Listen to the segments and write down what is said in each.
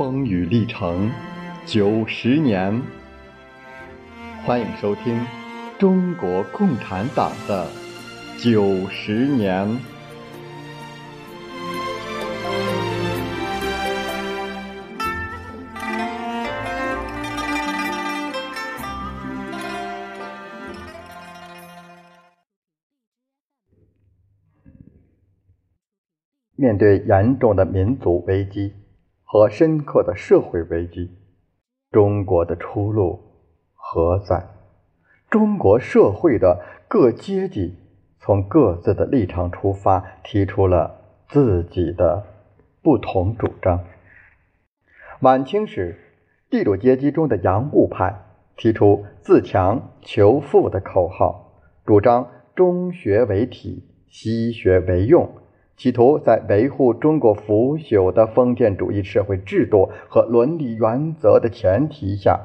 风雨历程九十年，欢迎收听中国共产党的九十年。面对严重的民族危机和深刻的社会危机，中国的出路何在？中国社会的各阶级从各自的立场出发，提出了自己的不同主张。晚清时，地主阶级中的洋务派提出“自强求富”的口号，主张中学为体，西学为用。企图在维护中国腐朽的封建主义社会制度和伦理原则的前提下，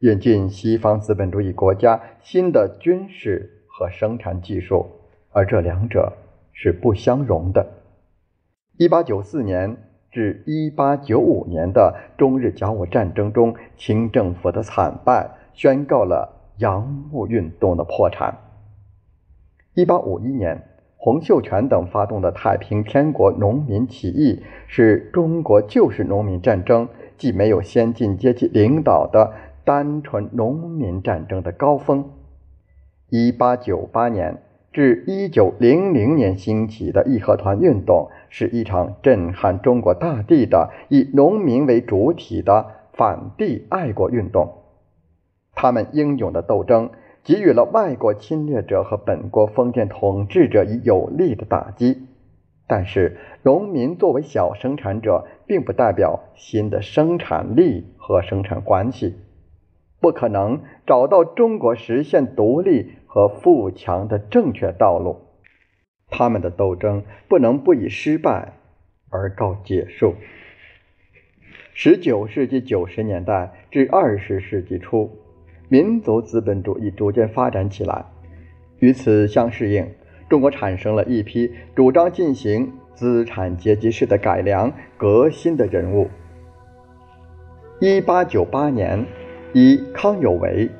引进西方资本主义国家新的军事和生产技术，而这两者是不相容的。一八九四年至一八九五年的中日甲午战争中，清政府的惨败宣告了洋务运动的破产。一八五一年。洪秀全等发动的太平天国农民起义，是中国旧式农民战争既没有先进阶级领导的单纯农民战争的高峰。一八九八年至一九零零年兴起的义和团运动，是一场震撼中国大地的以农民为主体的反帝爱国运动。他们英勇的斗争。给予了外国侵略者和本国封建统治者以有力的打击，但是农民作为小生产者，并不代表新的生产力和生产关系，不可能找到中国实现独立和富强的正确道路。他们的斗争不能不以失败而告结束。十九世纪九十年代至二十世纪初。民族资本主义逐渐发展起来，与此相适应，中国产生了一批主张进行资产阶级式的改良革新的人物。一八九八年，以康有为、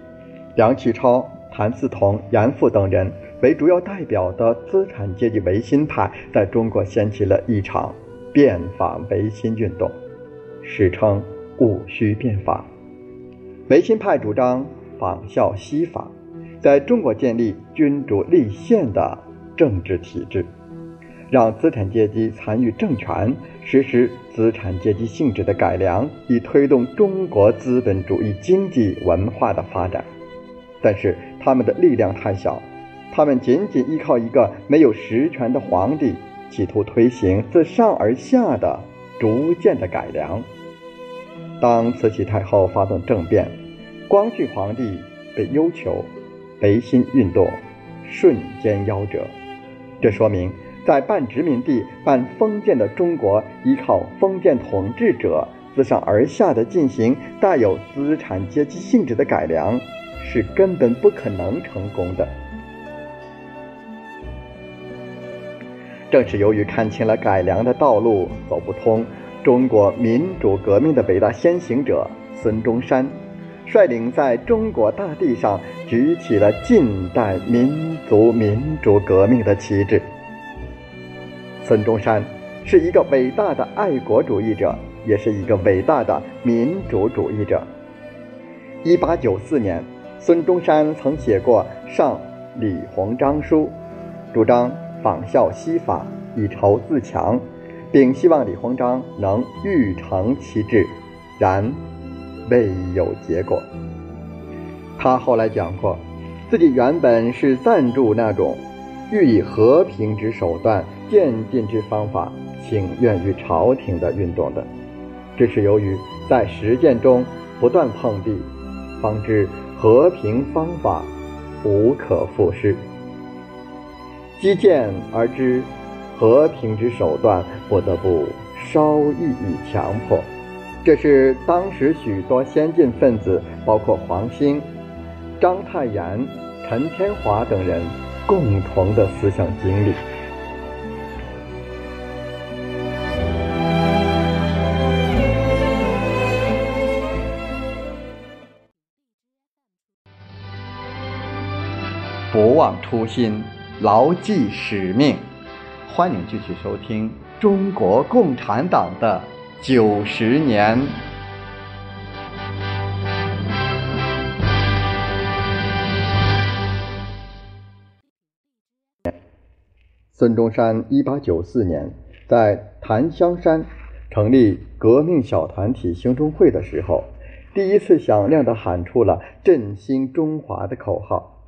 梁启超、谭嗣同、严复等人为主要代表的资产阶级维新派，在中国掀起了一场变法维新运动，史称“戊戌变法”。维新派主张。仿效西法，在中国建立君主立宪的政治体制，让资产阶级参与政权，实施资产阶级性质的改良，以推动中国资本主义经济文化的发展。但是他们的力量太小，他们仅仅依靠一个没有实权的皇帝，企图推行自上而下的逐渐的改良。当慈禧太后发动政变。光绪皇帝被要求，维新运动瞬间夭折。这说明，在半殖民地半封建的中国，依靠封建统治者自上而下的进行带有资产阶级性质的改良，是根本不可能成功的。正是由于看清了改良的道路走不通，中国民主革命的伟大先行者孙中山。率领在中国大地上举起了近代民族民主革命的旗帜。孙中山是一个伟大的爱国主义者，也是一个伟大的民主主义者。一八九四年，孙中山曾写过《上李鸿章书》，主张仿效西法，以仇自强，并希望李鸿章能欲成其志。然。未有结果。他后来讲过，自己原本是赞助那种欲以和平之手段、渐进之方法请愿于朝廷的运动的，只是由于在实践中不断碰壁，方知和平方法无可复施。积渐而知和平之手段，不得不稍一以强迫。这是当时许多先进分子包括黄兴章太炎陈天华等人共同的思想经历。不忘初心牢记使命。欢迎继续收听中国共产党的九十年。孙中山一八九四年在檀香山成立革命小团体兴中会的时候，第一次响亮地喊出了“振兴中华”的口号。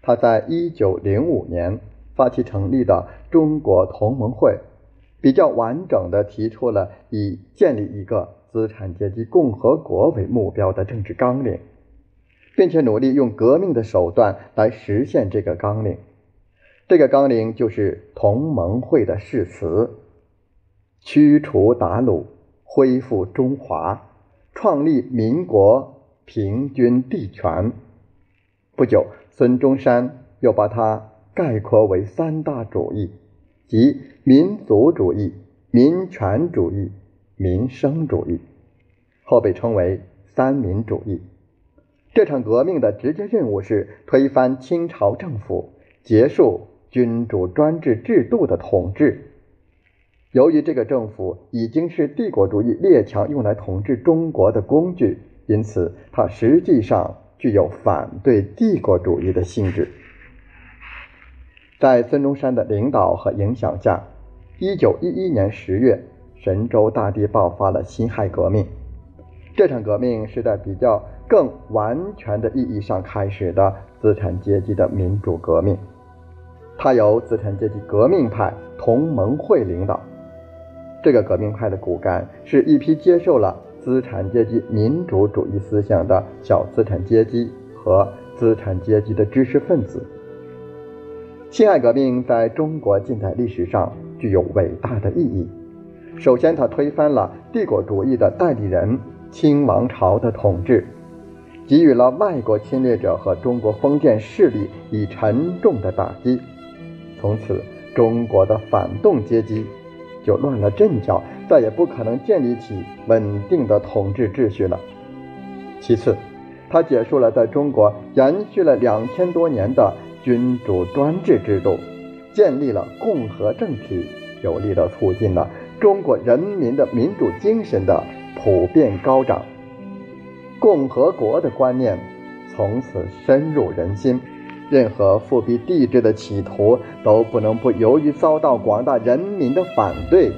他在一九零五年发起成立的中国同盟会，比较完整地提出了以建立一个资产阶级共和国为目标的政治纲领，并且努力用革命的手段来实现这个纲领。这个纲领就是同盟会的誓词：驱除鞑虏，恢复中华，创立民国，平均地权。不久，孙中山又把它概括为三大主义，即民族主义、民权主义、民生主义，后被称为三民主义。这场革命的直接任务是推翻清朝政府，结束。君主专制制度的统治，由于这个政府已经是帝国主义列强用来统治中国的工具，因此它实际上具有反对帝国主义的性质。在孙中山的领导和影响下，一九一一年十月，神州大地爆发了辛亥革命。这场革命是在比较更完全的意义上开始的资产阶级的民主革命。他由资产阶级革命派同盟会领导，这个革命派的骨干是一批接受了资产阶级民主主义思想的小资产阶级和资产阶级的知识分子。辛亥革命在中国近代历史上具有伟大的意义。首先，它推翻了帝国主义的代理人清王朝的统治，给予了外国侵略者和中国封建势力以沉重的打击。从此，中国的反动阶级就乱了阵脚，再也不可能建立起稳定的统治秩序了。其次，它结束了在中国延续了两千多年的君主专制制度，建立了共和政体，有力地促进了中国人民的民主精神的普遍高涨，共和国的观念从此深入人心。任何复辟帝制的企图都不能不由于遭到广大人民的反对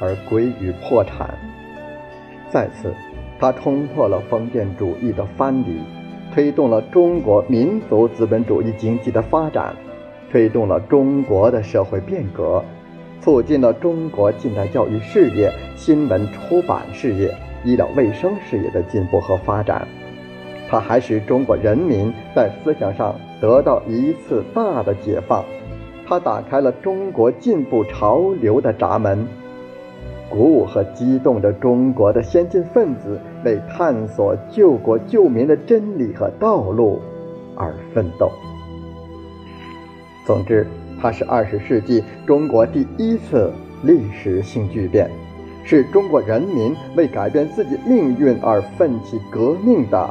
而归于破产。再次，他冲破了封建主义的藩篱，推动了中国民族资本主义经济的发展，推动了中国的社会变革，促进了中国近代教育事业、新闻出版事业、医疗卫生事业的进步和发展。它还使中国人民在思想上。得到一次大的解放，它打开了中国进步潮流的闸门，鼓舞和激动着中国的先进分子为探索救国救民的真理和道路而奋斗。总之，它是二十世纪中国第一次历史性巨变，是中国人民为改变自己命运而奋起革命的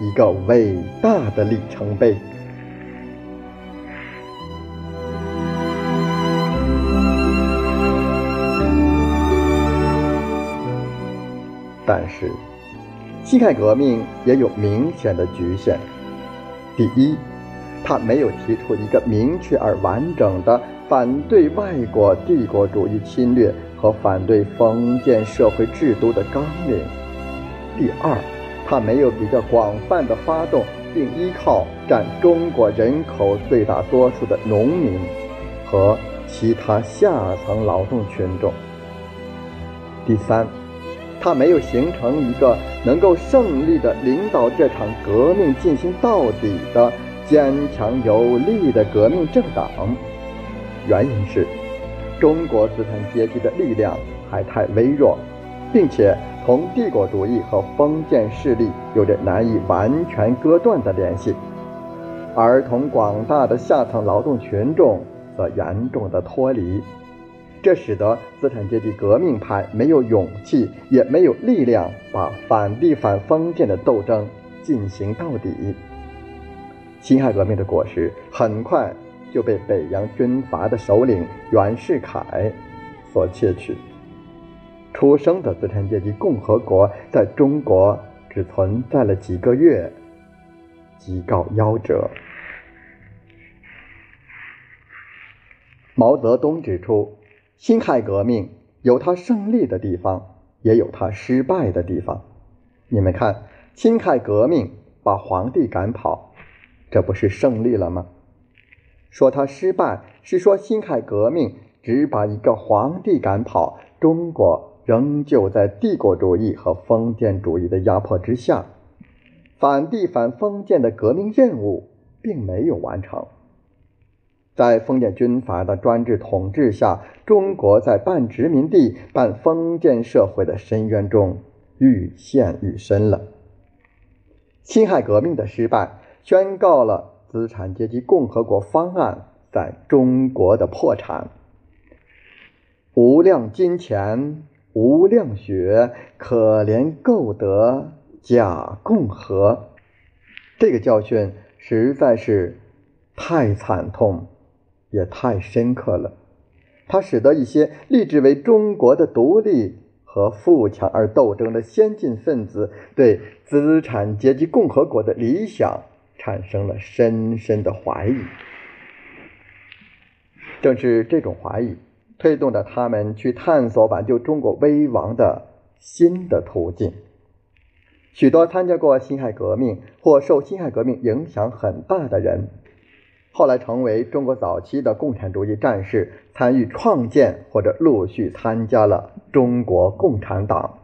一个伟大的里程碑。但是，辛亥革命也有明显的局限。第一，他没有提出一个明确而完整的反对外国帝国主义侵略和反对封建社会制度的纲领；第二，他没有比较广泛的发动并依靠占中国人口最大多数的农民和其他下层劳动群众；第三。他没有形成一个能够胜利的领导这场革命进行到底的坚强有力的革命政党，原因是中国资产阶级的力量还太微弱，并且同帝国主义和封建势力有着难以完全割断的联系，而同广大的下层劳动群众则严重的脱离。这使得资产阶级革命派没有勇气，也没有力量把反帝反封建的斗争进行到底。辛亥革命的果实很快就被北洋军阀的首领袁世凯所窃取。出生的资产阶级共和国在中国只存在了几个月，即告夭折。毛泽东指出，辛亥革命有它胜利的地方，也有它失败的地方。你们看，辛亥革命把皇帝赶跑。这不是胜利了吗？说他失败，是说辛亥革命只把一个皇帝赶跑，中国仍旧在帝国主义和封建主义的压迫之下，反帝反封建的革命任务并没有完成。在封建军阀的专制统治下，中国在半殖民地半封建社会的深渊中愈陷愈深了。辛亥革命的失败。宣告了资产阶级共和国方案在中国的破产。无量金钱，无量血，可怜购得假共和。这个教训实在是太惨痛，也太深刻了。它使得一些立志为中国的独立和富强而斗争的先进分子，对资产阶级共和国的理想。产生了深深的怀疑，正是这种怀疑推动着他们去探索挽救中国危亡的新的途径。许多参加过辛亥革命或受辛亥革命影响很大的人，后来成为中国早期的共产主义战士，参与创建或者陆续参加了中国共产党。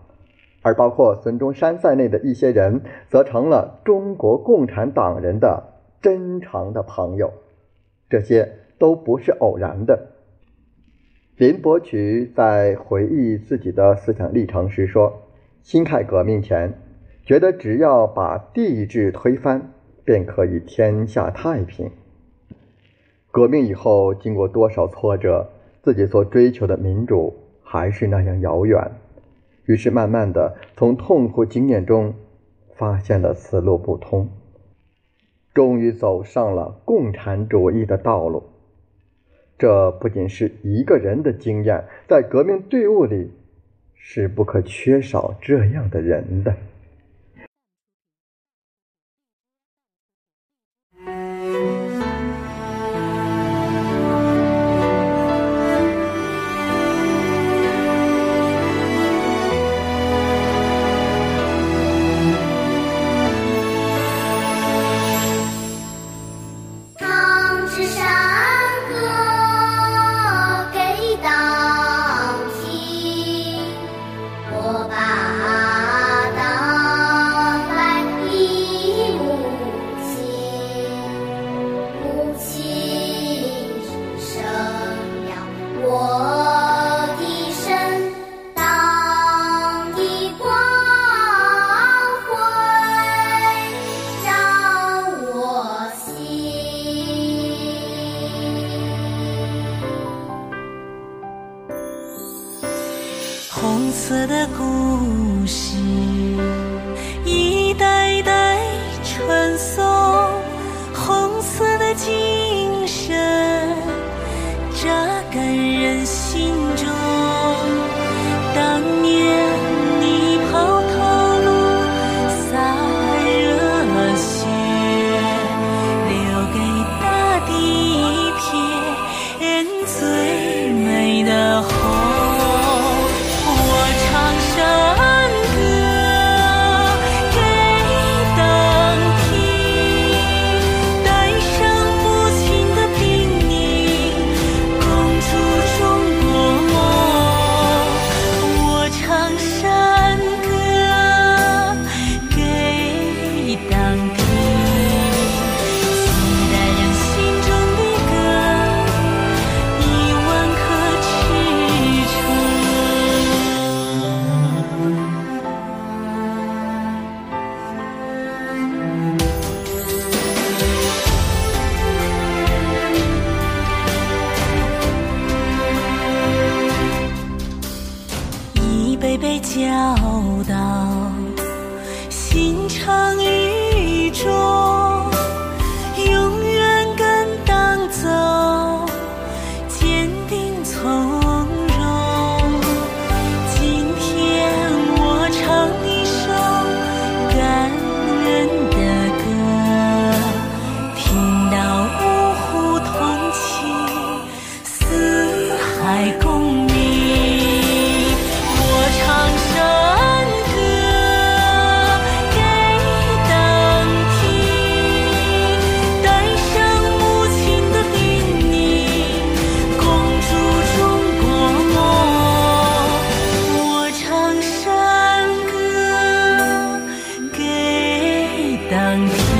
而包括孙中山在内的一些人，则成了中国共产党人的真诚的朋友。这些都不是偶然的。林伯渠在回忆自己的思想历程时说：“辛亥革命前，觉得只要把帝制推翻，便可以天下太平。革命以后，经过多少挫折，自己所追求的民主还是那样遥远。”于是，慢慢的从痛苦经验中发现了此路不通，终于走上了共产主义的道路。这不仅是一个人的经验，在革命队伍里是不可缺少这样的人的。红色的故事，一代代传颂，红色的经。当你。